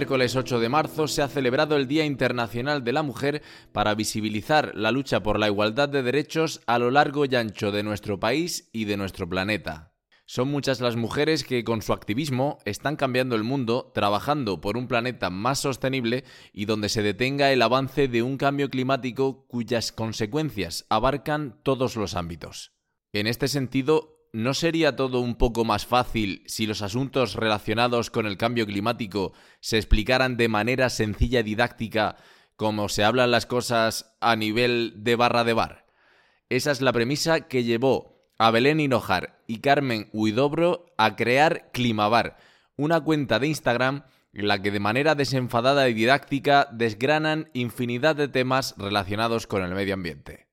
Miércoles 8 de marzo se ha celebrado el Día Internacional de la Mujer para visibilizar la lucha por la igualdad de derechos a lo largo y ancho de nuestro país y de nuestro planeta. Son muchas las mujeres que con su activismo están cambiando el mundo, trabajando por un planeta más sostenible y donde se detenga el avance de un cambio climático cuyas consecuencias abarcan todos los ámbitos. En este sentido, ¿no sería todo un poco más fácil si los asuntos relacionados con el cambio climático se explicaran de manera sencilla y didáctica como se hablan las cosas a nivel de barra de bar? Esa es la premisa que llevó a Belén Hinojar y Carmen Huidobro a crear Climabar, una cuenta de Instagram en la que de manera desenfadada y didáctica desgranan infinidad de temas relacionados con el medio ambiente.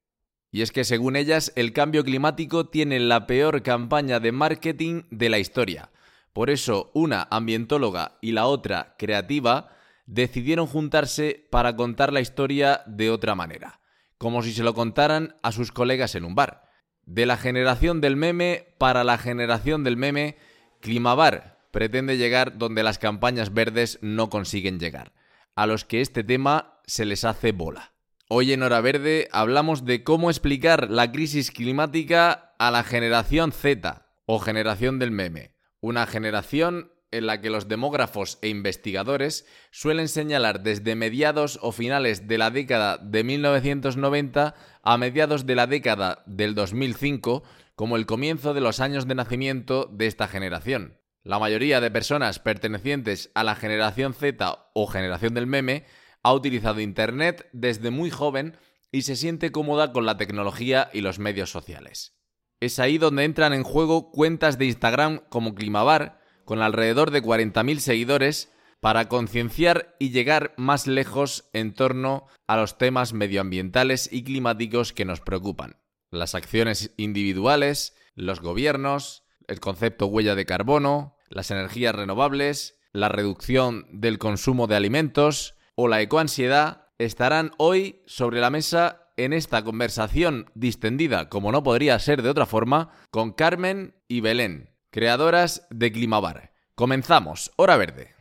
Y es que según ellas, el cambio climático tiene la peor campaña de marketing de la historia. Por eso, una ambientóloga y la otra creativa decidieron juntarse para contar la historia de otra manera, como si se lo contaran a sus colegas en un bar. De la generación del meme para la generación del meme, Climabar pretende llegar donde las campañas verdes no consiguen llegar, a los que este tema se les hace bola. Hoy en Hora Verde hablamos de cómo explicar la crisis climática a la generación Z o generación del meme. Una generación en la que los demógrafos e investigadores suelen señalar desde mediados o finales de la década de 1990 a mediados de la década del 2005 como el comienzo de los años de nacimiento de esta generación. La mayoría de personas pertenecientes a la generación Z o generación del meme ha utilizado Internet desde muy joven y se siente cómoda con la tecnología y los medios sociales. Es ahí donde entran en juego cuentas de Instagram como Climabar, con alrededor de 40.000 seguidores, para concienciar y llegar más lejos en torno a los temas medioambientales y climáticos que nos preocupan. Las acciones individuales, los gobiernos, el concepto huella de carbono, las energías renovables, la reducción del consumo de alimentos, o la ecoansiedad estarán hoy sobre la mesa en esta conversación distendida, como no podría ser de otra forma, con Carmen y Belén, creadoras de Climabar. Comenzamos, hora verde.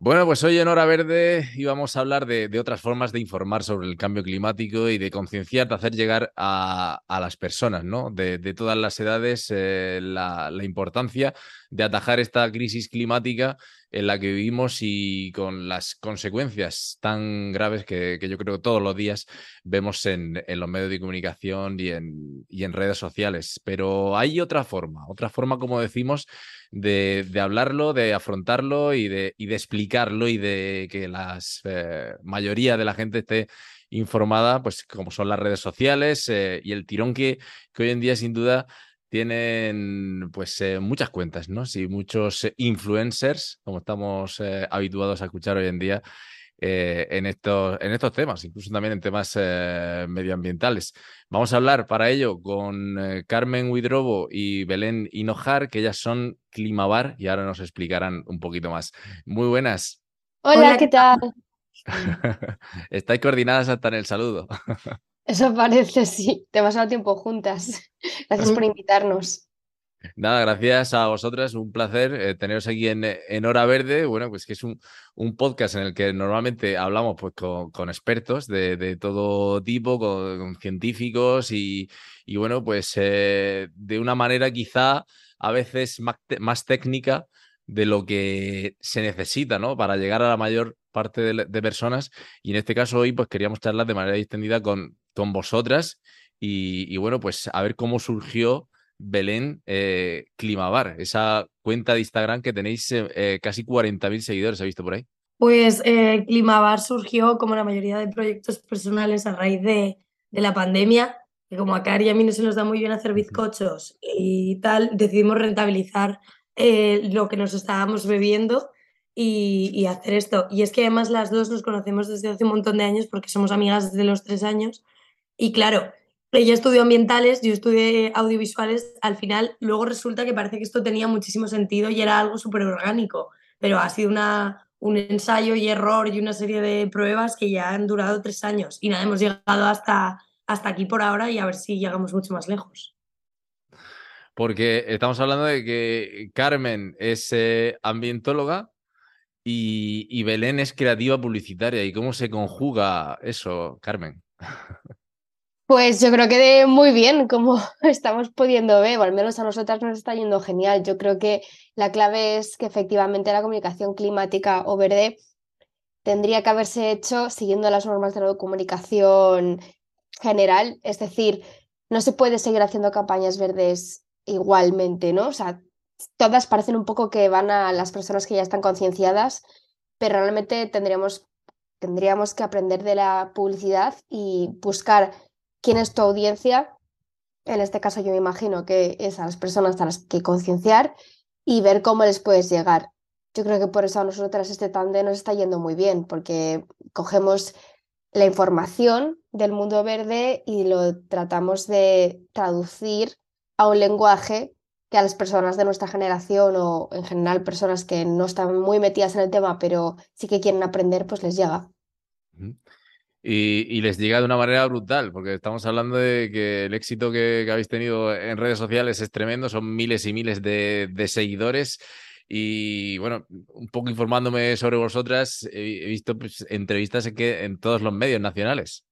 Bueno, pues hoy en Hora Verde íbamos a hablar de, de, otras formas de informar sobre el cambio climático y de concienciar, de hacer llegar a, a las personas, ¿no? De, todas las edades, eh, la, la, importancia de atajar esta crisis climática en la que vivimos y con las consecuencias tan graves que, yo creo que todos los días vemos en, los medios de comunicación y en, redes sociales. Pero hay otra forma, otra forma, como decimos, de, hablarlo, de afrontarlo y de, explicarlo y de que la eh, mayoría de la gente esté informada, pues como son las redes sociales eh, y el tirón que, hoy en día sin duda tienen pues eh, muchas cuentas, ¿no? Sí, muchos influencers, como estamos eh, habituados a escuchar hoy en día, eh, en, estos, en estos temas, incluso también en temas eh, medioambientales. Vamos a hablar para ello con eh, Carmen Huidrobo y Belén Hinojar, que ellas son Climabar y ahora nos explicarán un poquito más. Muy buenas. Hola, Hola ¿qué tal? Estáis coordinadas hasta en el saludo. Eso parece, sí. Demasiado tiempo juntas. Gracias por invitarnos. Nada, gracias a vosotras, un placer eh, teneros aquí en, en, Hora Verde. Bueno, pues que es un, un podcast en el que normalmente hablamos pues, con, con expertos de, de, todo tipo, con, con científicos y, y, bueno, pues eh, de una manera quizá a veces más, más, técnica de lo que se necesita, ¿no? Para llegar a la mayor parte de, personas y en este caso hoy pues queríamos charlar de manera extendida con, con vosotras y, bueno, pues a ver cómo surgió Belén eh, Climabar, esa cuenta de Instagram que tenéis eh, eh, casi 40.000 seguidores, ¿ha visto por ahí? Pues eh, Climabar surgió como la mayoría de proyectos personales a raíz de, de la pandemia, que como a Cari y a mí no se nos da muy bien hacer bizcochos y tal, decidimos rentabilizar lo que nos estábamos bebiendo y, hacer esto. Y es que además las dos nos conocemos desde hace un montón de años porque somos amigas desde los tres años. Y claro, ella estudió ambientales, yo estudié audiovisuales, al final luego resulta que parece que esto tenía muchísimo sentido y era algo súper orgánico, pero ha sido una, un ensayo y error y una serie de pruebas que ya han durado tres años y nada, hemos llegado hasta, hasta aquí por ahora y a ver si llegamos mucho más lejos. Porque estamos hablando de que Carmen es eh, ambientóloga y, Belén es creativa publicitaria. ¿Y cómo se conjuga eso, Carmen? Pues yo creo que de muy bien, como estamos pudiendo ver, o al menos a nosotras nos está yendo genial. Yo creo que la clave es que efectivamente la comunicación climática o verde tendría que haberse hecho siguiendo las normas de la comunicación general, es decir, no se puede seguir haciendo campañas verdes igualmente, ¿no? O sea, todas parecen un poco que van a las personas que ya están concienciadas, pero realmente tendríamos, tendríamos que aprender de la publicidad y buscar quién es tu audiencia. En este caso yo me imagino que es a las personas a las que concienciar y ver cómo les puedes llegar. Yo creo que por eso a nosotras este tandem nos está yendo muy bien, porque cogemos la información del mundo verde y lo tratamos de traducir a un lenguaje que a las personas de nuestra generación o en general personas que no están muy metidas en el tema, pero sí que quieren aprender, pues les llega. Y, les llega de una manera brutal, porque estamos hablando de que el éxito que, habéis tenido en redes sociales es tremendo, son miles y miles de, seguidores. Y bueno, un poco informándome sobre vosotras, he, visto pues, entrevistas en, que, en todos los medios nacionales.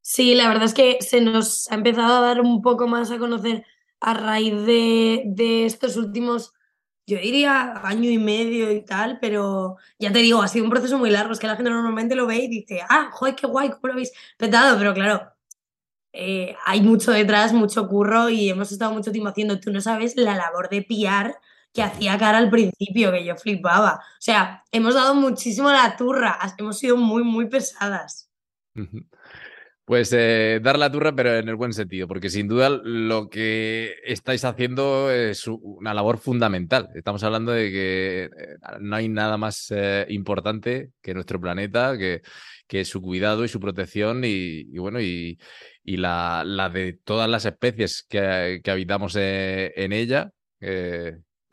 Sí, la verdad es que se nos ha empezado a dar un poco más a conocer a raíz de, de estos últimos yo diría año y medio y tal, pero ya te digo, ha sido un proceso muy largo. Es que la gente normalmente lo ve y dice, ah, joder, qué guay, ¿cómo lo habéis petado? Pero claro, eh, hay mucho detrás, mucho curro y hemos estado mucho tiempo haciendo. Tú no sabes la labor de piar que hacía cara al principio, que yo flipaba. O sea, hemos dado muchísimo la turra, hemos sido muy, muy pesadas. Pues eh, dar la turra, pero en el buen sentido, porque sin duda lo que estáis haciendo es una labor fundamental. Estamos hablando de que eh, no hay nada más eh, importante que nuestro planeta, que, su cuidado y su protección y, bueno, y, la, de todas las especies que, que habitamos en ella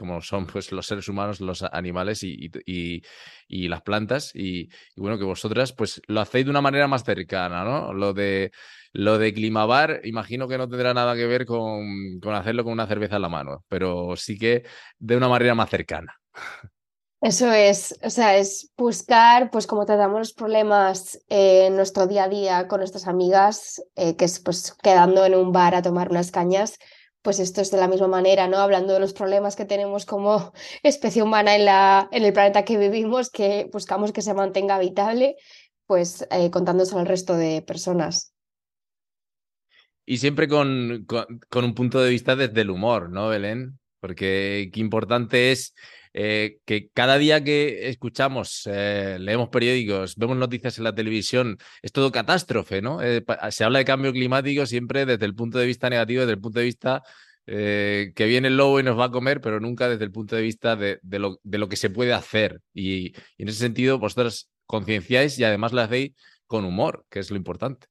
como son pues, los seres humanos, los animales y, y, las plantas. Y, bueno, que vosotras pues lo hacéis de una manera más cercana, ¿no? Lo de, lo de Climabar, imagino que no tendrá nada que ver con, con hacerlo con una cerveza en la mano, pero sí que de una manera más cercana. Eso es, o sea, es buscar, pues como tratamos los problemas en nuestro día a día con nuestras amigas, eh, que es pues quedando en un bar a tomar unas cañas, pues esto es de la misma manera, ¿no? Hablando de los problemas que tenemos como especie humana en, la, en el planeta que vivimos, que buscamos que se mantenga habitable, pues eh, contándose al resto de personas. Y siempre con, con, un punto de vista desde el humor, ¿no, Belén? Porque qué importante es eh, que cada día que escuchamos, eh, leemos periódicos, vemos noticias en la televisión, es todo catástrofe, ¿no? Eh, se habla de cambio climático siempre desde el punto de vista negativo, desde el punto de vista que viene el lobo y nos va a comer, pero nunca desde el punto de vista de, lo, que se puede hacer. Y en ese sentido, vosotros concienciáis y además lo hacéis con humor, que es lo importante.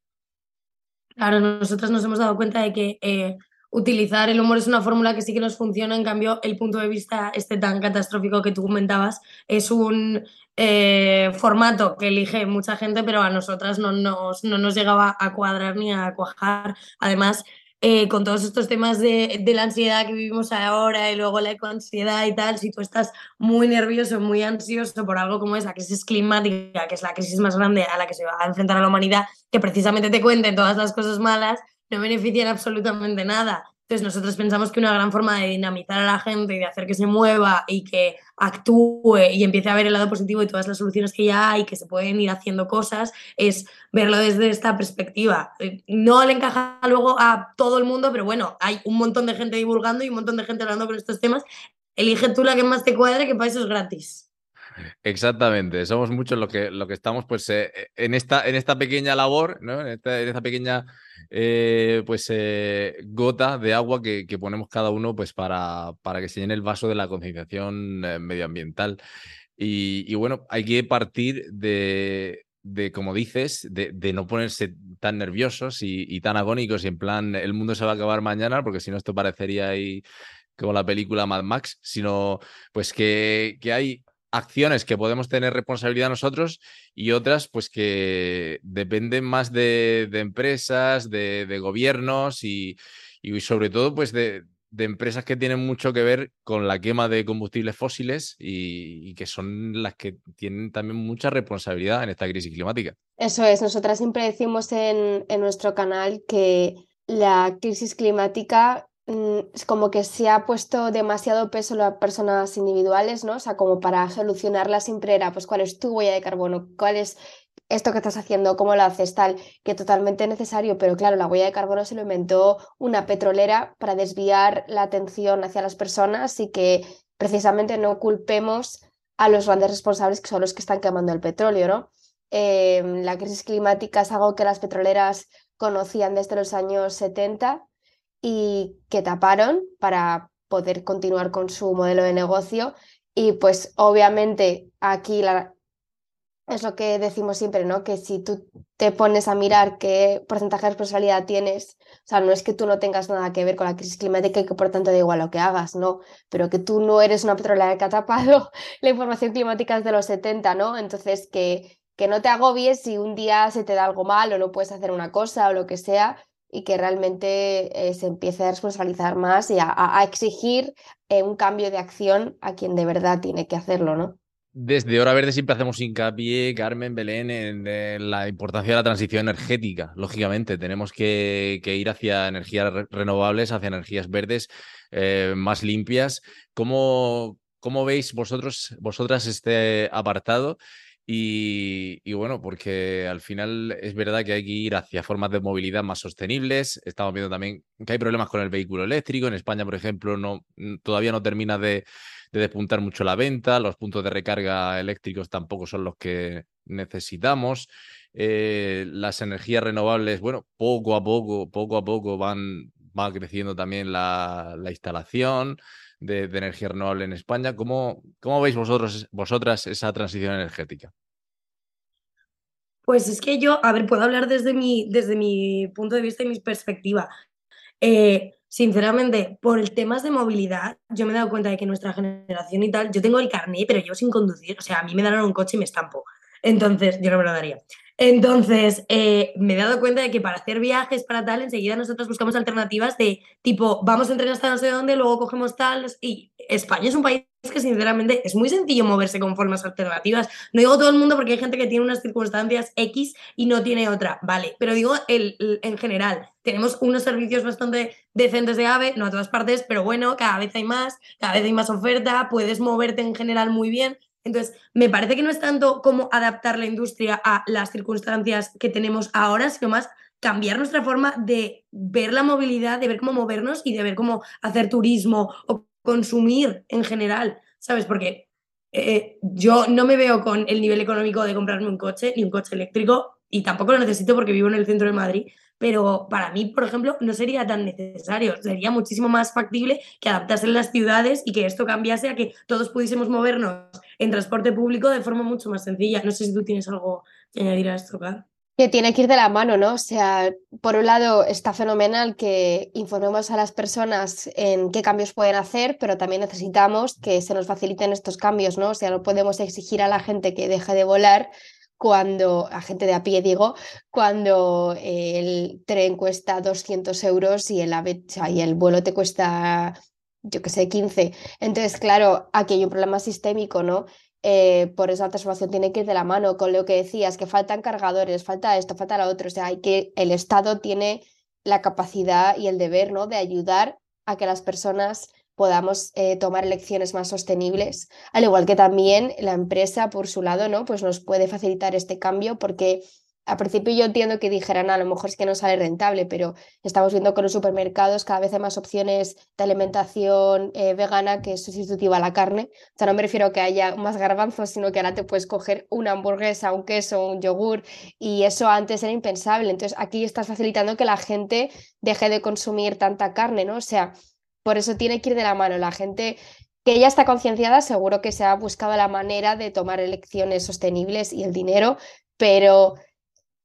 Claro, nosotros nos hemos dado cuenta de que utilizar el humor es una fórmula que sí que nos funciona, en cambio el punto de vista este tan catastrófico que tú comentabas es un eh, formato que elige mucha gente, pero a nosotras no nos, no nos llegaba a cuadrar ni a cuajar. Además, eh, con todos estos temas de, de, la ansiedad que vivimos ahora y luego la ecoansiedad y tal, si tú estás muy nervioso, muy ansioso por algo como es la crisis climática, que es la crisis más grande a la que se va a enfrentar a la humanidad, que precisamente te cuenten todas las cosas malas, no benefician absolutamente nada. Entonces nosotros pensamos que una gran forma de dinamizar a la gente y de hacer que se mueva y que actúe y empiece a ver el lado positivo y todas las soluciones que ya hay, que se pueden ir haciendo cosas, es verlo desde esta perspectiva. Eh, no le encaja luego a todo el mundo, pero bueno, hay un montón de gente divulgando y un montón de gente hablando con estos temas. Elige tú la que más te cuadre, que para eso es gratis. Exactamente, somos muchos los que, lo que estamos pues eh, en, esta, en esta pequeña labor, ¿no? en, esta, pequeña eh, pues eh, gota de agua que, ponemos cada uno pues para, para, que se llene el vaso de la concienciación medioambiental. Y, bueno, hay que partir de, de como dices, de, no ponerse tan nerviosos y, tan agónicos y en plan el mundo se va a acabar mañana, porque si no esto parecería ahí como la película Mad Max, sino pues que, que hay acciones que podemos tener responsabilidad nosotros y otras pues que dependen más de, empresas, de, gobiernos y, sobre todo pues de, empresas que tienen mucho que ver con la quema de combustibles fósiles y, que son las que tienen también mucha responsabilidad en esta crisis climática. Eso es, nosotras siempre decimos en, en nuestro canal que la crisis climática es como que se ha puesto demasiado peso en las personas individuales, ¿no? O sea, como para solucionarla siempre era, pues, ¿cuál es tu huella de carbono? ¿Cuál es esto que estás haciendo? ¿Cómo lo haces? Tal, que totalmente necesario, pero claro, la huella de carbono se lo inventó una petrolera para desviar la atención hacia las personas y que precisamente no culpemos a los grandes responsables que son los que están quemando el petróleo, ¿no? Em, la crisis climática es algo que las petroleras conocían desde los años 70 y que taparon para poder continuar con su modelo de negocio. Y pues obviamente aquí la, es lo que decimos siempre, ¿no? Que si tú te pones a mirar qué porcentaje de responsabilidad tienes, o sea, no es que tú no tengas nada que ver con la crisis climática y que por tanto da igual lo que hagas, ¿no? Pero que tú no eres una petrolera que ha tapado la información climática desde los 70, ¿no? Entonces, que, que no te agobies si un día se te da algo mal o no puedes hacer una cosa o lo que sea, y que realmente eh, se empiece a responsabilizar más y a, exigir eh, un cambio de acción a quien de verdad tiene que hacerlo, ¿no? Desde Hora Verde siempre hacemos hincapié, Carmen, Belén, en, la importancia de la transición energética. Lógicamente, tenemos que, ir hacia energías renovables, hacia energías verdes eh, más limpias. ¿Cómo, ¿Cómo veis vosotros, vosotras este apartado? Y, bueno, porque al final es verdad que hay que ir hacia formas de movilidad más sostenibles. Estamos viendo también que hay problemas con el vehículo eléctrico. En España, por ejemplo, no, todavía no termina de, despuntar mucho la venta. Los puntos de recarga eléctricos tampoco son los que necesitamos. Eh, las energías renovables, bueno, poco a poco, poco a poco van, va creciendo también la, la instalación de, energía renovable en España. ¿Cómo, cómo veis vosotros, vosotras esa transición energética? Pues es que yo, a ver, puedo hablar desde mi, desde mi punto de vista y mi perspectiva. Eh, sinceramente, por el temas de movilidad, yo me he dado cuenta de que nuestra generación y tal, yo tengo el carnet, pero yo sin conducir, o sea, a mí me dan un coche y me estampo. Entonces, yo no me lo daría. Entonces, eh, me he dado cuenta de que para hacer viajes, para tal, enseguida nosotros buscamos alternativas de tipo, vamos a entrenar hasta no sé dónde, luego cogemos tal. Y España es un país que, sinceramente, es muy sencillo moverse con formas alternativas. No digo todo el mundo porque hay gente que tiene unas circunstancias X y no tiene otra, vale. Pero digo el, en general, tenemos unos servicios bastante decentes de AVE, no a todas partes, pero bueno, cada vez hay más, cada vez hay más oferta, puedes moverte en general muy bien. Entonces, me parece que no es tanto como adaptar la industria a las circunstancias que tenemos ahora, sino más cambiar nuestra forma de ver la movilidad, de ver cómo movernos y de ver cómo hacer turismo o consumir en general, ¿sabes? Porque eh, yo no me veo con el nivel económico de comprarme un coche, ni un coche eléctrico, y tampoco lo necesito porque vivo en el centro de Madrid, pero para mí, por ejemplo, no sería tan necesario, sería muchísimo más factible que adaptarse en las ciudades y que esto cambiase a que todos pudiésemos movernos en transporte público de forma mucho más sencilla. No sé si tú tienes algo que añadir a esto, Car. Que tiene que ir de la mano, ¿no? O sea, por un lado está fenomenal que informemos a las personas en qué cambios pueden hacer, pero también necesitamos que se nos faciliten estos cambios, ¿no? O sea, no podemos exigir a la gente que deje de volar cuando, a gente de a pie digo, cuando el tren cuesta 200 euros y el, y el vuelo te cuesta yo que sé, 15. Entonces, claro, aquí hay un problema sistémico, ¿no? Eh, por eso la transformación tiene que ir de la mano con lo que decías, que faltan cargadores, falta esto, falta lo otro. O sea, hay que, el Estado tiene la capacidad y el deber, ¿no? De ayudar a que las personas podamos eh, tomar elecciones más sostenibles, al igual que también la empresa por su lado, ¿no? Pues nos puede facilitar este cambio porque al principio yo entiendo que dijeran, a lo mejor es que no sale rentable, pero estamos viendo que los supermercados cada vez hay más opciones de alimentación eh, vegana que es sustitutiva a la carne. O sea, no me refiero a que haya más garbanzos, sino que ahora te puedes coger una hamburguesa, un queso, un yogur, y eso antes era impensable. Entonces, aquí estás facilitando que la gente deje de consumir tanta carne, ¿no? O sea, por eso tiene que ir de la mano. La gente que ya está concienciada, seguro que se ha buscado la manera de tomar elecciones sostenibles y el dinero, pero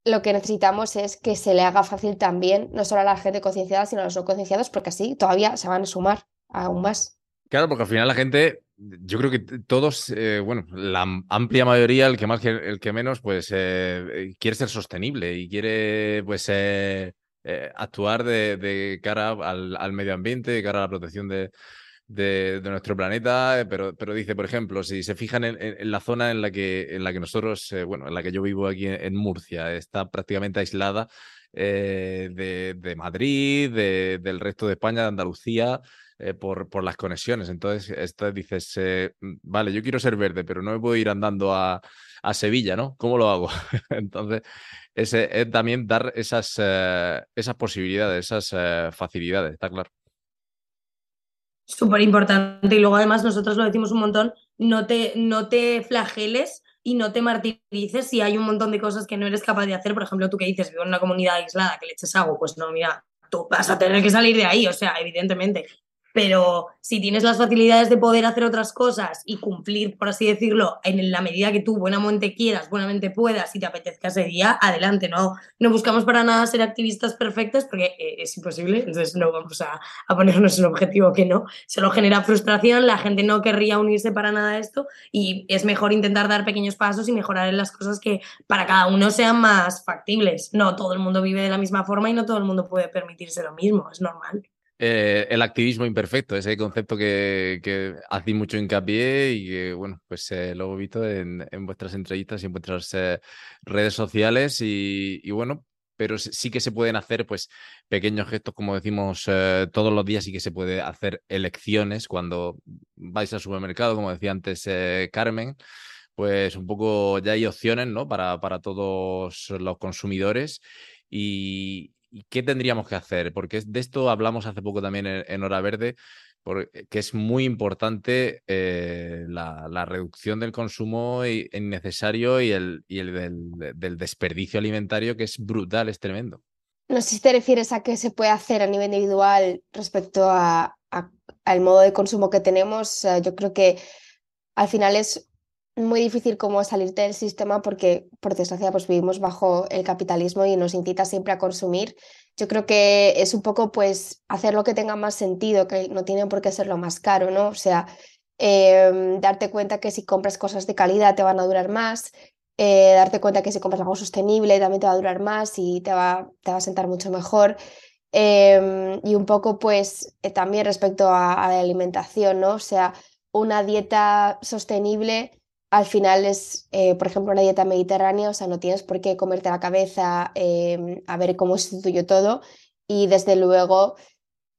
lo que necesitamos es que se le haga fácil también, no solo a la gente concienciada, sino a los no concienciados, porque así todavía se van a sumar aún más. Claro, porque al final la gente, yo creo que todos, eh, bueno, la amplia mayoría, el que más, el que menos, pues eh, quiere ser sostenible y quiere, pues, eh, actuar de, cara al, al, medio ambiente, de cara a la protección de, de, nuestro planeta, eh, pero, pero dice, por ejemplo, si se fijan en, la zona en la que, en la que nosotros, eh, bueno, en la que yo vivo aquí en, Murcia, está prácticamente aislada eh, de, Madrid, del resto de España, de Andalucía. por, por, las conexiones. Entonces, esta, dices, mm, vale, yo quiero ser verde, pero no me puedo ir andando a, a Sevilla, ¿no? ¿Cómo lo hago? Entonces, es, también dar esas, esas posibilidades, esas facilidades, está claro súper importante. Y luego además nosotros lo decimos un montón, no te, no te flageles y no te martirices si hay un montón de cosas que no eres capaz de hacer. Por ejemplo, tú que dices, vivo en una comunidad aislada, que le eches agua, pues no, mira, tú vas a tener que salir de ahí, o sea, evidentemente pero si tienes las facilidades de poder hacer otras cosas y cumplir, por así decirlo, en la medida que tú buenamente quieras, buenamente puedas y te apetezca ese día, adelante, no, no buscamos para nada ser activistas perfectas porque eh, es imposible, entonces no vamos a, a ponernos un objetivo que no, solo genera frustración, la gente no querría unirse para nada a esto y es mejor intentar dar pequeños pasos y mejorar en las cosas que para cada uno sean más factibles. No todo el mundo vive de la misma forma y no todo el mundo puede permitirse lo mismo, es normal. Eh, el activismo imperfecto, ese concepto que, que hacéis mucho hincapié y que, bueno, pues eh, lo he visto en, vuestras entrevistas y en vuestras eh, redes sociales y, bueno, pero sí que se pueden hacer pues pequeños gestos, como decimos todos los días, y que se puede hacer elecciones cuando vais al supermercado, como decía antes Carmen, pues un poco ya hay opciones, ¿no? Para, para todos los consumidores y, ¿Y qué tendríamos que hacer? Porque de esto hablamos hace poco también en, Hora Verde, porque, que es muy importante eh, la, reducción del consumo innecesario y el, y el del, desperdicio alimentario, que es brutal, es tremendo. No sé si te refieres a qué se puede hacer a nivel individual respecto a, al modo de consumo que tenemos. yo creo que al final es muy difícil como salirte del sistema porque, por desgracia, pues vivimos bajo el capitalismo y nos incita siempre a consumir. Yo creo que es un poco, pues, hacer lo que tenga más sentido, que no tiene por qué ser lo más caro, ¿no? O sea, em, darte cuenta que si compras cosas de calidad te van a durar más, eh, darte cuenta que si compras algo sostenible también te va a durar más y te va, te va a sentar mucho mejor. Em, y un poco, pues, eh, también respecto a, a la alimentación, ¿no? O sea, una dieta sostenible al final es, eh, por ejemplo, una dieta mediterránea, o sea, no tienes por qué comerte la cabeza em, a ver cómo sustituyo todo. Y desde luego,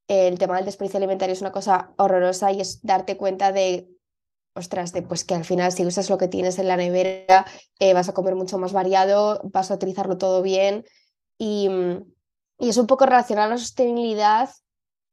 el tema del desperdicio alimentario es una cosa horrorosa y es darte cuenta de, ostras, de pues que al final si usas lo que tienes en la nevera, eh, vas a comer mucho más variado, vas a utilizarlo todo bien. Y, y es un poco relacionar la sostenibilidad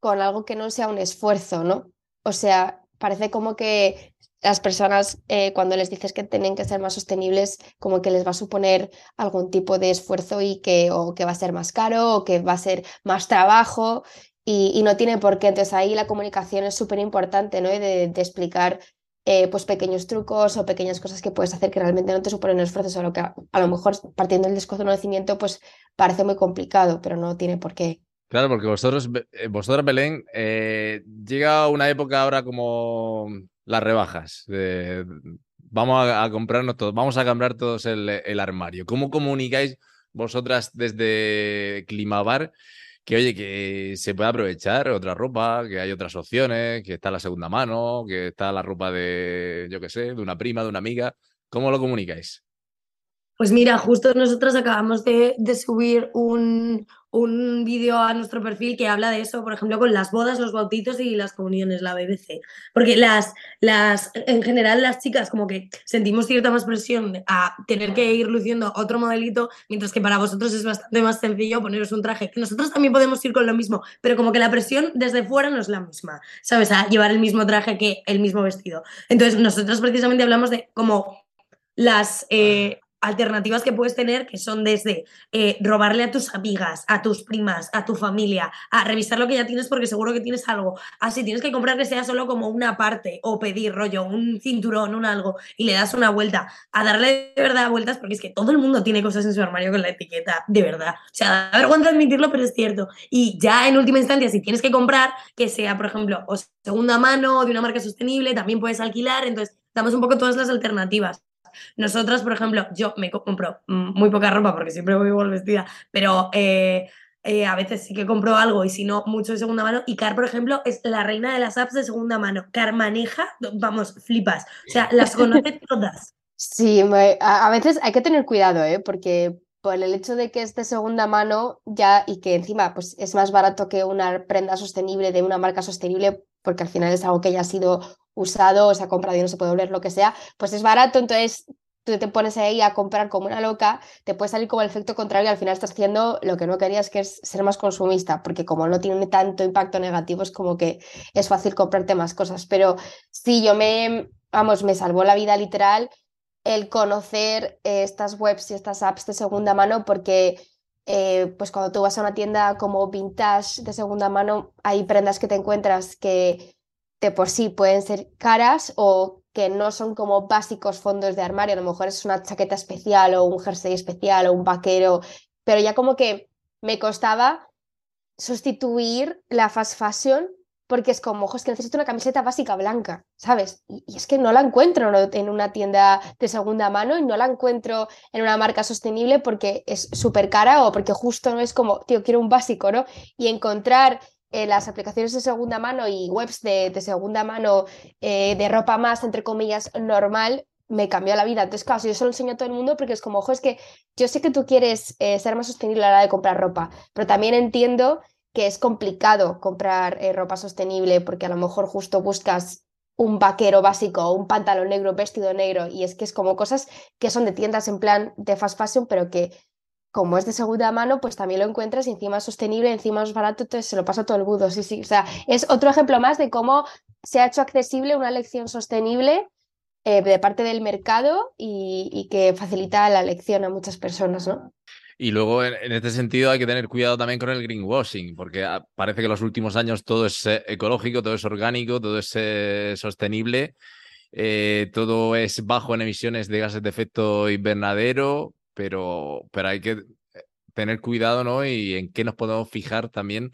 con algo que no sea un esfuerzo, ¿no? O sea, parece como que las personas eh, cuando les dices que tienen que ser más sostenibles, como que les va a suponer algún tipo de esfuerzo y que o que va a ser más caro o que va a ser más trabajo y, no tiene por qué. Entonces ahí la comunicación es súper importante, ¿no? De, explicar eh, pues pequeños trucos o pequeñas cosas que puedes hacer que realmente no te suponen esfuerzo, solo que a, lo mejor partiendo del desconocimiento pues parece muy complicado, pero no tiene por qué. Claro, porque vosotros, eh, vosotros Belén, llega una época ahora como las rebajas. vamos a, comprarnos todos, vamos a cambiar todos el, armario. ¿Cómo comunicáis vosotras desde Climabar que, oye, que se puede aprovechar otra ropa, que hay otras opciones, que está la segunda mano, que está la ropa de, yo qué sé, de una prima, de una amiga? ¿Cómo lo comunicáis? Pues mira, justo nosotros acabamos de, subir un, un vídeo a nuestro perfil que habla de eso, por ejemplo, con las bodas, los bautizos y las comuniones, la BBC. Porque las, las, en general, las chicas como que sentimos cierta más presión a tener que ir luciendo otro modelito, mientras que para vosotros es bastante más sencillo poneros un traje. Que nosotros también podemos ir con lo mismo, pero como que la presión desde fuera no es la misma, ¿sabes? A llevar el mismo traje que el mismo vestido. Entonces, nosotros precisamente hablamos de como las eh, alternativas que puedes tener, que son desde eh, robarle a tus amigas, a tus primas, a tu familia, a revisar lo que ya tienes porque seguro que tienes algo. Así tienes que comprar que sea solo como una parte o pedir rollo, un cinturón, un algo, y le das una vuelta. A darle de verdad vueltas porque es que todo el mundo tiene cosas en su armario con la etiqueta, de verdad. O sea, da vergüenza admitirlo, pero es cierto. Y ya en última instancia, si tienes que comprar, que sea, por ejemplo, o segunda mano o de una marca sostenible, también puedes alquilar. Entonces, damos un poco todas las alternativas. Nosotras, por ejemplo, yo me compro muy poca ropa porque siempre voy vestida, pero eh, eh, a veces sí que compro algo y si no, mucho de segunda mano. Y Car, por ejemplo, es la reina de las apps de segunda mano. Car maneja, vamos, flipas. O sea, las conoce todas. Sí, a, veces hay que tener cuidado, ¿eh? porque por el hecho de que es de segunda mano ya y que encima pues, es más barato que una prenda sostenible de una marca sostenible, porque al final es algo que ya ha sido usado, o se ha comprado y no se puede volver, lo que sea, pues es barato, entonces tú te pones ahí a comprar como una loca, te puede salir como el efecto contrario y al final estás haciendo lo que no querías, que es ser más consumista, porque como no tiene tanto impacto negativo, es como que es fácil comprarte más cosas. Pero sí, yo me, vamos, me salvó la vida literal el conocer eh, estas webs y estas apps de segunda mano, porque eh, pues cuando tú vas a una tienda como vintage de segunda mano, hay prendas que te encuentras que por sí pueden ser caras o que no son como básicos fondos de armario, a lo mejor es una chaqueta especial o un jersey especial o un vaquero, pero ya como que me costaba sustituir la fast fashion porque es como, ojo, es que necesito una camiseta básica blanca, ¿sabes? Y, es que no la encuentro en una tienda de segunda mano y no la encuentro en una marca sostenible porque es súper cara o porque justo no es como, tío, quiero un básico, ¿no? Y encontrar eh, las aplicaciones de segunda mano y webs de, segunda mano eh, de ropa más, entre comillas, normal, me cambió la vida. Entonces, claro, yo se lo enseño a todo el mundo porque es como, ojo, es que yo sé que tú quieres eh, ser más sostenible a la hora de comprar ropa, pero también entiendo que es complicado comprar ropa sostenible porque a lo mejor justo buscas un vaquero básico un pantalón negro, vestido negro, y es que es como cosas que son de tiendas en plan de fast fashion, pero que como es de segunda mano, pues también lo encuentras y encima es sostenible, encima es barato, entonces se lo pasa todo el budo. Sí, sí. O sea, es otro ejemplo más de cómo se ha hecho accesible una elección sostenible eh, de parte del mercado y, que facilita la elección a muchas personas, ¿no? Y luego, en, este sentido, hay que tener cuidado también con el greenwashing, porque ah, parece que en los últimos años todo es eh, ecológico, todo es orgánico, todo es eh, sostenible, todo es bajo en emisiones de gases de efecto invernadero, pero, pero hay que tener cuidado, ¿no? Y en qué nos podemos fijar también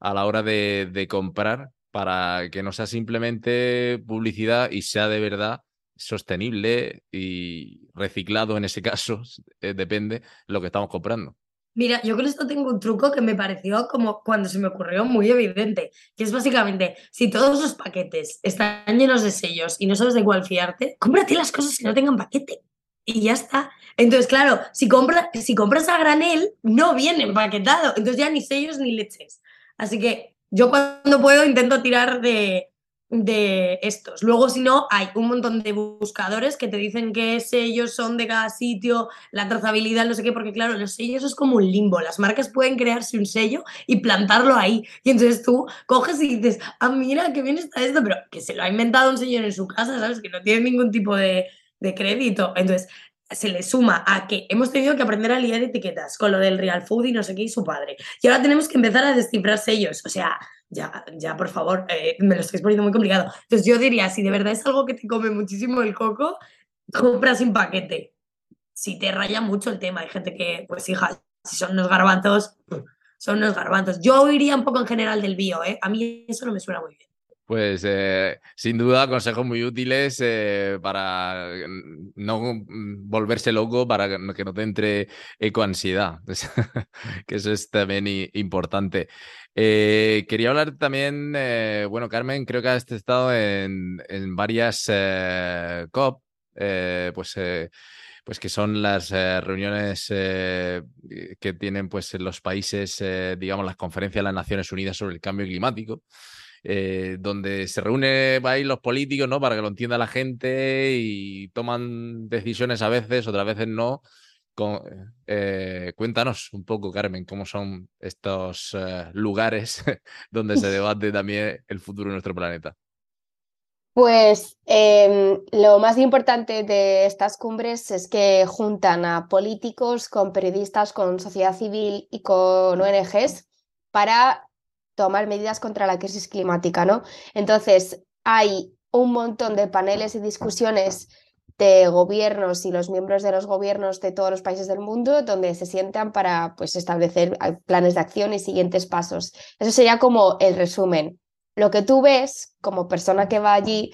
a la hora de, comprar para que no sea simplemente publicidad y sea de verdad sostenible y reciclado en ese caso, eh, depende lo que estamos comprando. Mira, yo con esto tengo un truco que me pareció como cuando se me ocurrió muy evidente, que es básicamente, si todos los paquetes están llenos de sellos y no sabes de cuál fiarte, cómprate las cosas que no tengan paquete y ya está. Entonces, claro, si, compra, si compras a granel, no viene empaquetado. Entonces ya ni sellos ni leches. Así que yo cuando puedo intento tirar de, de estos. Luego, si no, hay un montón de buscadores que te dicen qué sellos son de cada sitio, la trazabilidad, no sé qué, porque claro, los sellos es como un limbo. Las marcas pueden crearse un sello y plantarlo ahí. Y entonces tú coges y dices, ah, mira, qué bien está esto, pero que se lo ha inventado un señor en su casa, ¿sabes? Que no tiene ningún tipo de, de crédito. Entonces, se le suma a que hemos tenido que aprender a liar etiquetas con lo del real food y no sé qué y su padre. Y ahora tenemos que empezar a descifrar sellos. O sea, ya, ya, por favor, eh, me lo estáis poniendo muy complicado. Entonces yo diría, si de verdad es algo que te come muchísimo el coco, compra sin paquete. Si te raya mucho el tema, hay gente que, pues hija, si son unos garbanzos, son unos garbanzos. Yo iría un poco en general del bio, ¿eh? A mí eso no me suena muy bien. Pues eh, sin duda consejos muy útiles eh, para no volverse loco, para que no te entre ecoansiedad, que eso es también importante. Eh, quería hablar también, bueno, Carmen, creo que has estado en, en varias COP, pues pues que son las eh, reuniones eh, que tienen pues los países, eh, digamos, las conferencias de las Naciones Unidas sobre el cambio climático. Donde se reúnen ahí los políticos, ¿no? Para que lo entienda la gente y toman decisiones a veces, otras veces no. cuéntanos un poco, Carmen, cómo son estos lugares donde se debate también el futuro de nuestro planeta. Pues em, lo más importante de estas cumbres es que juntan a políticos con periodistas, con sociedad civil y con ONGs para tomar medidas contra la crisis climática, ¿no? Entonces, hay un montón de paneles y discusiones de gobiernos y los miembros de los gobiernos de todos los países del mundo donde se sientan para pues, establecer planes de acción y siguientes pasos. Eso sería como el resumen lo que tú ves como persona que va allí,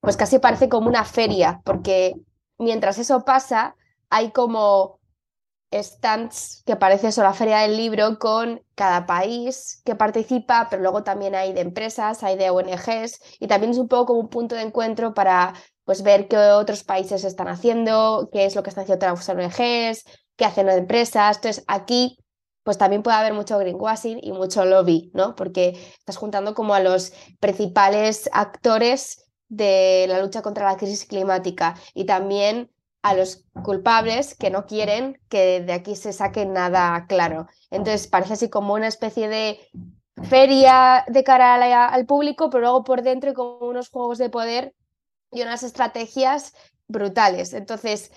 pues casi parece como una feria, porque mientras eso pasa, hay como stands que parece eso la feria del libro con cada país que participa, pero luego también hay de empresas, hay de ONGs y también es un poco como un punto de encuentro para pues ver qué otros países están haciendo, qué es lo que están haciendo otras ONGs, qué hacen las empresas. Entonces aquí pues también puede haber mucho greenwashing y mucho lobby, ¿no? Porque estás juntando como a los principales actores de la lucha contra la crisis climática y también a los culpables que no quieren que de aquí se saque nada claro. Entonces parece así como una especie de feria de cara al público, pero luego por dentro como unos juegos de poder y unas estrategias brutales. Entonces,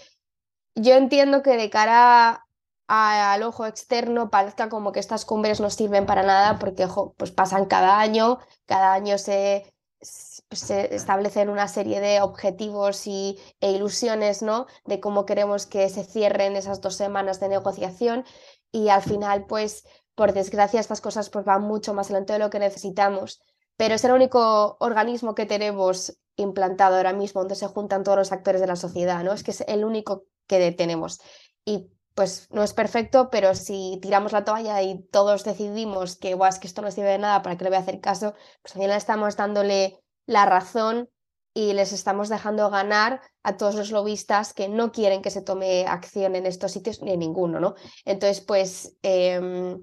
yo entiendo que de cara al ojo externo parezca como que estas cumbres no sirven para nada porque pues pasan cada año, cada año se, se establecen una serie de objetivos y, e ilusiones ¿no? de cómo queremos que se cierren esas dos semanas de negociación y al final pues por desgracia estas cosas pues van mucho más lento de lo que necesitamos pero es el único organismo que tenemos implantado ahora mismo donde se juntan todos los actores de la sociedad, ¿no? Es que es el único que tenemos. Y pues no es perfecto, pero si tiramos la toalla y todos decidimos que, es que esto no sirve de nada, ¿para que le voy a hacer caso? Pues al final estamos dándole la razón y les estamos dejando ganar a todos los lobistas que no quieren que se tome acción en estos sitios ni en ninguno, ¿no? Entonces, pues, em,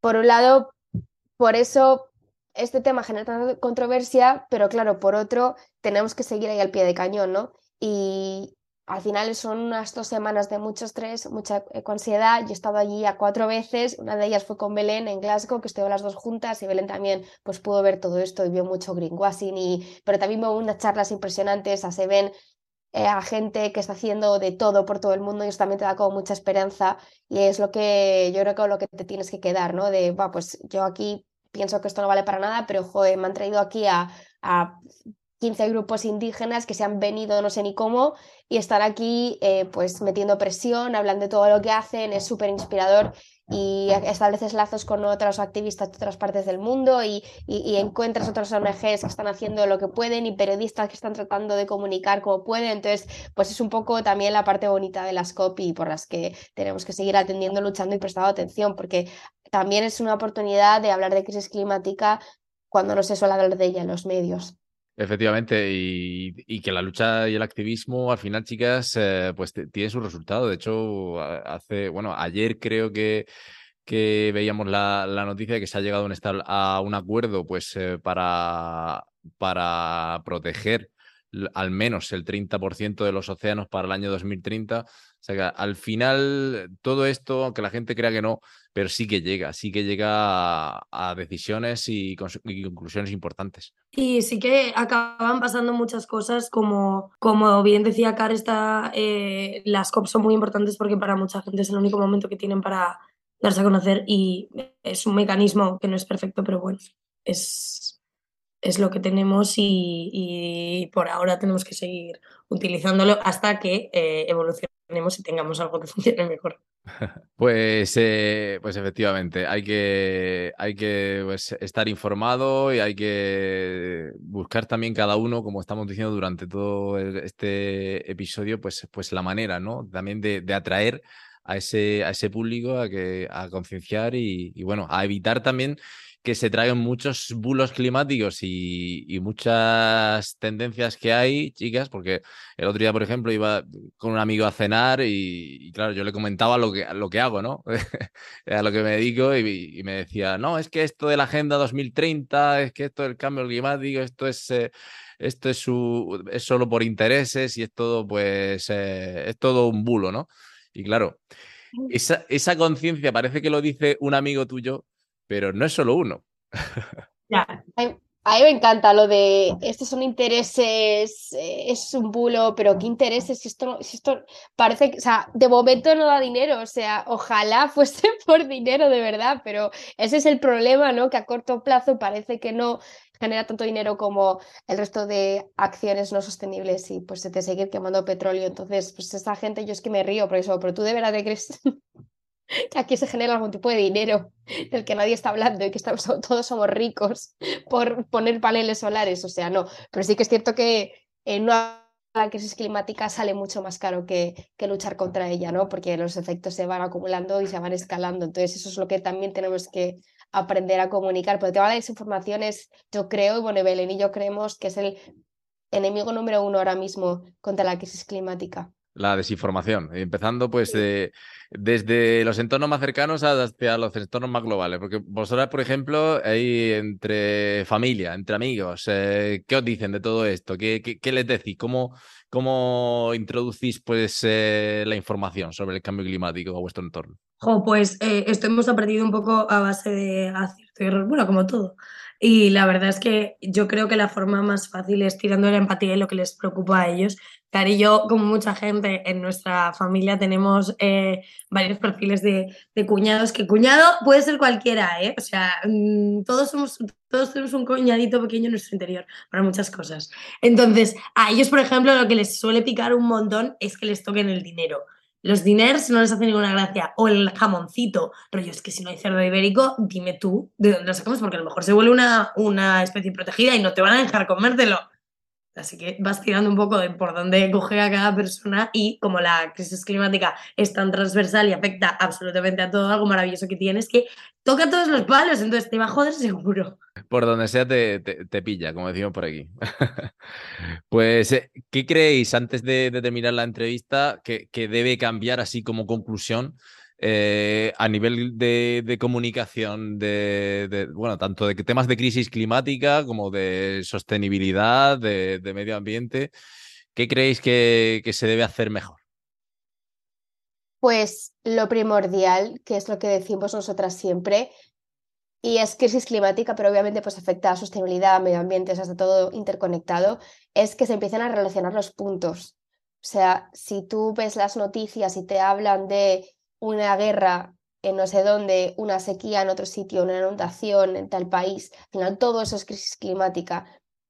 por un lado, por eso este tema genera tanta controversia, pero claro, por otro, tenemos que seguir ahí al pie de cañón, ¿no? Y, al final son unas dos semanas de mucho estrés, mucha ansiedad. Yo he estado allí a cuatro veces, una de ellas fue con Belén en Glasgow, que estuve las dos juntas y Belén también pues pudo ver todo esto y vio mucho greenwashing, y, pero también hubo unas charlas impresionantes, se ven eh, a gente que está haciendo de todo por todo el mundo y eso también te da como mucha esperanza y es lo que yo creo que lo que te tienes que quedar, ¿no? De, va, pues yo aquí pienso que esto no vale para nada, pero joder, me han traído aquí a, a 15 grupos indígenas que se han venido no sé ni cómo y estar aquí eh, pues metiendo presión, hablando de todo lo que hacen, es súper inspirador y estableces lazos con otros activistas de otras partes del mundo y, encuentras otras ONGs que están haciendo lo que pueden y periodistas que están tratando de comunicar como pueden. Entonces, pues es un poco también la parte bonita de las COP por las que tenemos que seguir atendiendo, luchando y prestando atención, porque también es una oportunidad de hablar de crisis climática cuando no se suele hablar de ella en los medios. Efectivamente, y, que la lucha y el activismo, al final, chicas, eh, pues tiene su resultado. De hecho, hace, bueno, ayer creo que, veíamos la, noticia de que se ha llegado a un acuerdo, pues, eh, para, para proteger al menos el 30% de los océanos para el año 2030. O sea al final todo esto, aunque la gente crea que no, pero sí que llega, sí que llega a, decisiones y, conclusiones importantes. Y sí que acaban pasando muchas cosas, como, como bien decía Car, eh, las COP son muy importantes porque para mucha gente es el único momento que tienen para darse a conocer y es un mecanismo que no es perfecto, pero bueno, es, es lo que tenemos y, por ahora tenemos que seguir utilizándolo hasta que eh, evolucionemos y tengamos algo que funcione mejor. Pues, eh, pues efectivamente, hay que, hay que pues, estar informado y hay que buscar también cada uno, como estamos diciendo durante todo este episodio, pues, pues la manera, ¿no? También de, de atraer a ese, a ese público a, que, a concienciar y, y, bueno, a evitar también que se traigan muchos bulos climáticos y, muchas tendencias que hay, chicas, porque el otro día, por ejemplo, iba con un amigo a cenar y, claro, yo le comentaba lo que, lo que hago, ¿no? a lo que me dedico y, me decía, no, es que esto de la Agenda 2030, es que esto del cambio climático, esto es... Eh, esto es, su, es solo por intereses y es todo, pues, eh, es todo un bulo, ¿no? Y claro, esa, esa conciencia parece que lo dice un amigo tuyo, pero no es solo uno. Ya. A mí me encanta lo de estos son intereses, eh, es un bulo, pero ¿qué intereses? Si esto, si esto parece que, o sea, de momento no da dinero, o sea, ojalá fuese por dinero de verdad, pero ese es el problema, ¿no? Que a corto plazo parece que no genera tanto dinero como el resto de acciones no sostenibles y pues se te seguir quemando petróleo. Entonces, pues esa gente, yo es que me río por eso, pero tú de verdad crees que aquí se genera algún tipo de dinero del que nadie está hablando y que estamos, todos somos ricos por poner paneles solares, o sea, no, pero sí que es cierto que en una crisis climática sale mucho más caro que, que, luchar contra ella, ¿no? Porque los efectos se van acumulando y se van escalando, entonces eso es lo que también tenemos que aprender a comunicar, porque todas las informaciones, yo creo, y bueno, Belén y yo creemos que es el enemigo número uno ahora mismo contra la crisis climática la desinformación, empezando pues desde los entornos más cercanos hasta los entornos más globales, porque vosotras, por ejemplo, ahí entre familia, entre amigos, eh, ¿qué os dicen de todo esto? ¿Qué, qué, les decís? ¿Cómo, cómo introducís pues eh, la información sobre el cambio climático a vuestro entorno? pues eh, esto hemos aprendido un poco a base de acierto y error, bueno, como todo. Y la verdad es que yo creo que la forma más fácil es tirando la empatía y lo que les preocupa a ellos. Cari yo, como mucha gente en nuestra familia, tenemos eh, varios perfiles de, cuñados, que cuñado puede ser cualquiera, ¿eh? O sea, mm, todos, somos, todos tenemos un cuñadito pequeño en nuestro interior para muchas cosas. Entonces, a ellos, por ejemplo, lo que les suele picar un montón es que les toquen el dinero. Los diners no les hace ninguna gracia. O el jamoncito. Rollo, es que si no hay cerdo ibérico, dime tú de dónde lo sacamos, porque a lo mejor se vuelve una, una especie protegida y no te van a dejar comértelo. Así que vas tirando un poco de por dónde coge a cada persona y como la crisis climática es tan transversal y afecta absolutamente a todo, algo maravilloso que tienes que toca todos los palos, entonces te va a joder seguro. Por donde sea te, te, pilla, como decimos por aquí. pues, eh, ¿qué creéis antes de, terminar la entrevista que, que debe cambiar así como conclusión eh, a nivel de, comunicación, de, bueno, tanto de temas de crisis climática como de sostenibilidad, de, medio ambiente, ¿qué creéis que, se debe hacer mejor? Pues lo primordial, que es lo que decimos nosotras siempre, y es crisis climática, pero obviamente pues afecta a sostenibilidad, medio ambiente, está todo interconectado, es que se empiecen a relacionar los puntos. O sea, si tú ves las noticias y te hablan de una guerra en no sé dónde, una sequía en otro sitio, una inundación en tal país, al final todo eso es crisis climática.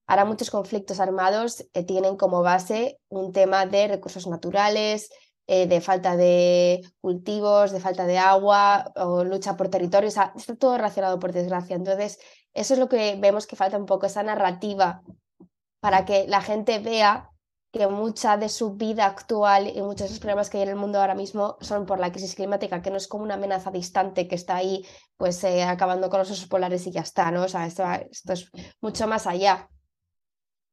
Ahora muchos conflictos armados eh, tienen como base un tema de recursos naturales, eh, de falta de cultivos, de falta de agua o lucha por territorios. está todo relacionado por desgracia. Entonces, eso es lo que vemos que falta un poco, esa narrativa para que la gente vea que mucha de su vida actual y muchos de los problemas que hay en el mundo ahora mismo son por la crisis climática, que no es como una amenaza distante que está ahí pues eh, acabando con los osos polares y ya está, ¿no? O sea, esto, es mucho más allá.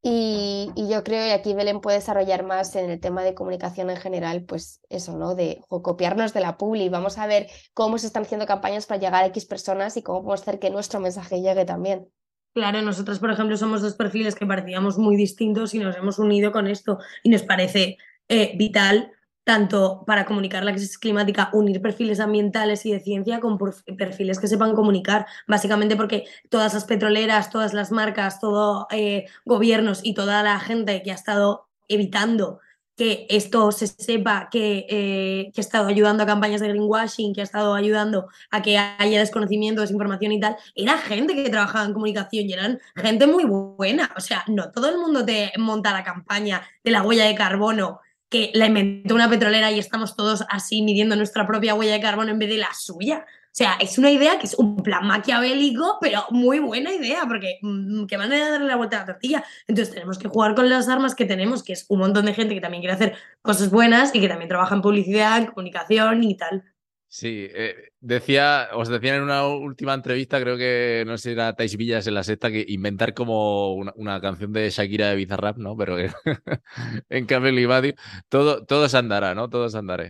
Y, y, yo creo, y aquí Belén puede desarrollar más en el tema de comunicación en general, pues eso, ¿no? De copiarnos de la publi. Vamos a ver cómo se están haciendo campañas para llegar a X personas y cómo podemos hacer que nuestro mensaje llegue también. Claro, nosotros, por ejemplo, somos dos perfiles que parecíamos muy distintos y nos hemos unido con esto y nos parece eh, vital tanto para comunicar la crisis climática, unir perfiles ambientales y de ciencia con perfiles que sepan comunicar, básicamente porque todas las petroleras, todas las marcas, todos eh, gobiernos y toda la gente que ha estado evitando que esto se sepa que, eh, que, ha estado ayudando a campañas de greenwashing, que ha estado ayudando a que haya desconocimiento, desinformación y tal, era gente que trabajaba en comunicación y eran gente muy buena. O sea, no todo el mundo te monta la campaña de la huella de carbono que la inventó una petrolera y estamos todos así midiendo nuestra propia huella de carbono en vez de la suya. O sea, es una idea que es un plan maquiavélico, pero muy buena idea, porque mm, qué manera de darle la vuelta a la tortilla. Entonces tenemos que jugar con las armas que tenemos, que es un montón de gente que también quiere hacer cosas buenas y que también trabaja en publicidad, en comunicación y tal. Sí, eh, decía, os decían en una última entrevista, creo que no sé si era Tais Villas en la sexta, que inventar como una, canción de Shakira de Bizarrap, ¿no? Pero en cambio el todo, todo se andará, ¿no? Todo se andará.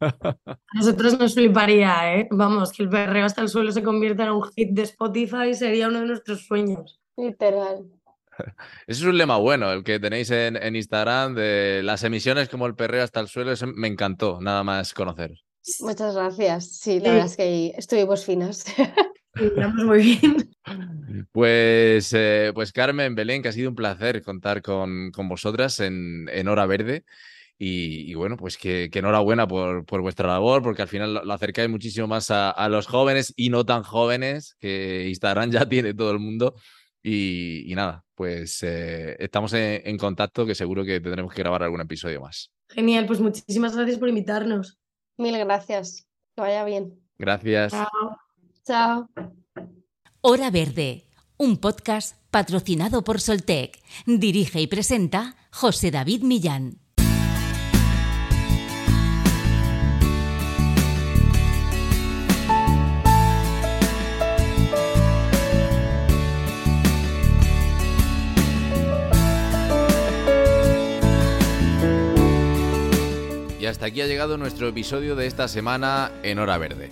A nosotros nos fliparía, ¿eh? Vamos, que el perreo hasta el suelo se convierta en un hit de Spotify sería uno de nuestros sueños. Literal. Ese es un lema bueno, el que tenéis en, Instagram de las emisiones como el perreo hasta el suelo, me encantó, nada más conoceros. Muchas gracias. Sí, la verdad es que estuvimos finas. Estamos muy bien. Pues, eh, pues Carmen, Belén, que ha sido un placer contar con, con vosotras en, en, Hora Verde. Y, bueno, pues que, enhorabuena por, por, vuestra labor, porque al final lo, acercáis muchísimo más a, los jóvenes y no tan jóvenes, que Instagram ya tiene todo el mundo. Y, nada, pues eh, estamos en, en contacto, que seguro que tendremos que grabar algún episodio más. Genial, pues muchísimas gracias por invitarnos. Mil gracias. Que vaya bien. Gracias. Chao. Chao. Hora Verde, un podcast patrocinado por Soltec. Dirige y presenta José David Millán. Hasta aquí ha llegado nuestro episodio de esta semana en Hora Verde.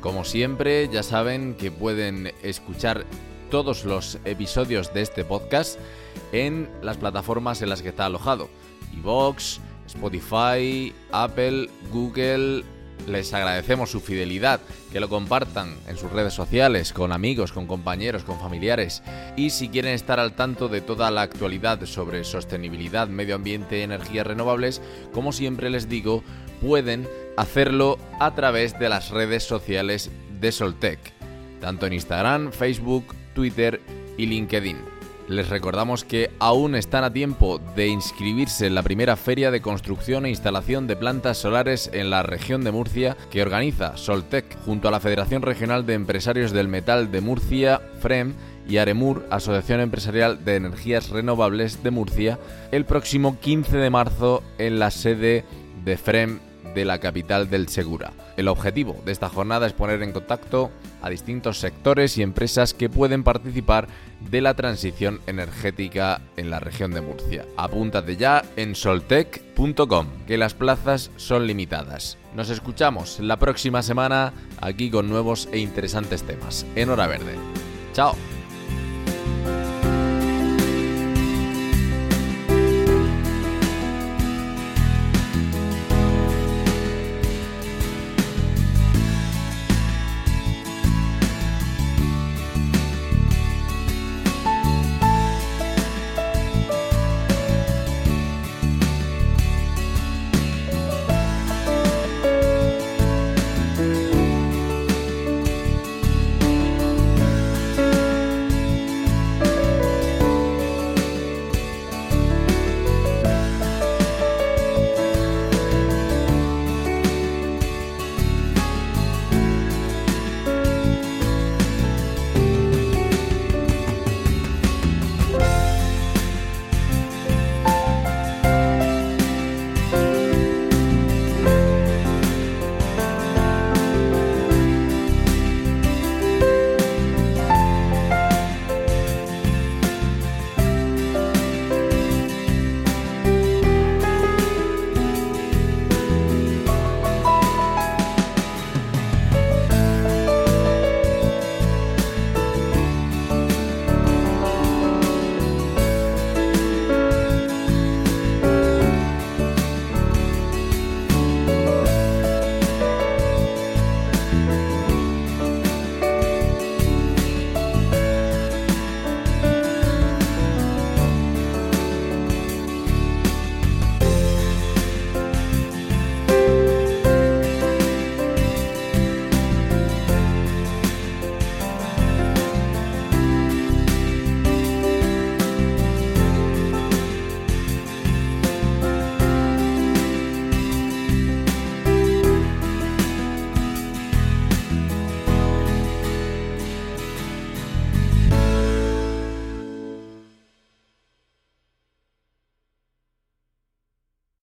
Como siempre, ya saben que pueden escuchar todos los episodios de este podcast en las plataformas en las que está alojado. Evox, Spotify, Apple, Google, les agradecemos su fidelidad, que lo compartan en sus redes sociales, con amigos, con compañeros, con familiares. Y si quieren estar al tanto de toda la actualidad sobre sostenibilidad, medio ambiente energías renovables, como siempre les digo, pueden hacerlo a través de las redes sociales de Soltec, tanto en Instagram, Facebook, Twitter y LinkedIn. Les recordamos que aún están a tiempo de inscribirse en la primera feria de construcción e instalación de plantas solares en la región de Murcia que organiza Soltec junto a la Federación Regional de Empresarios del Metal de Murcia, FREM, y Aremur, Asociación Empresarial de Energías Renovables de Murcia, el próximo 15 de marzo en la sede de FREM de la capital del Segura. El objetivo de esta jornada es poner en contacto a distintos sectores y empresas que pueden participar de la transición energética en la región de Murcia. Apúntate ya en soltec.com, que las plazas son limitadas. Nos escuchamos la próxima semana aquí con nuevos e interesantes temas en Hora Verde. Chao.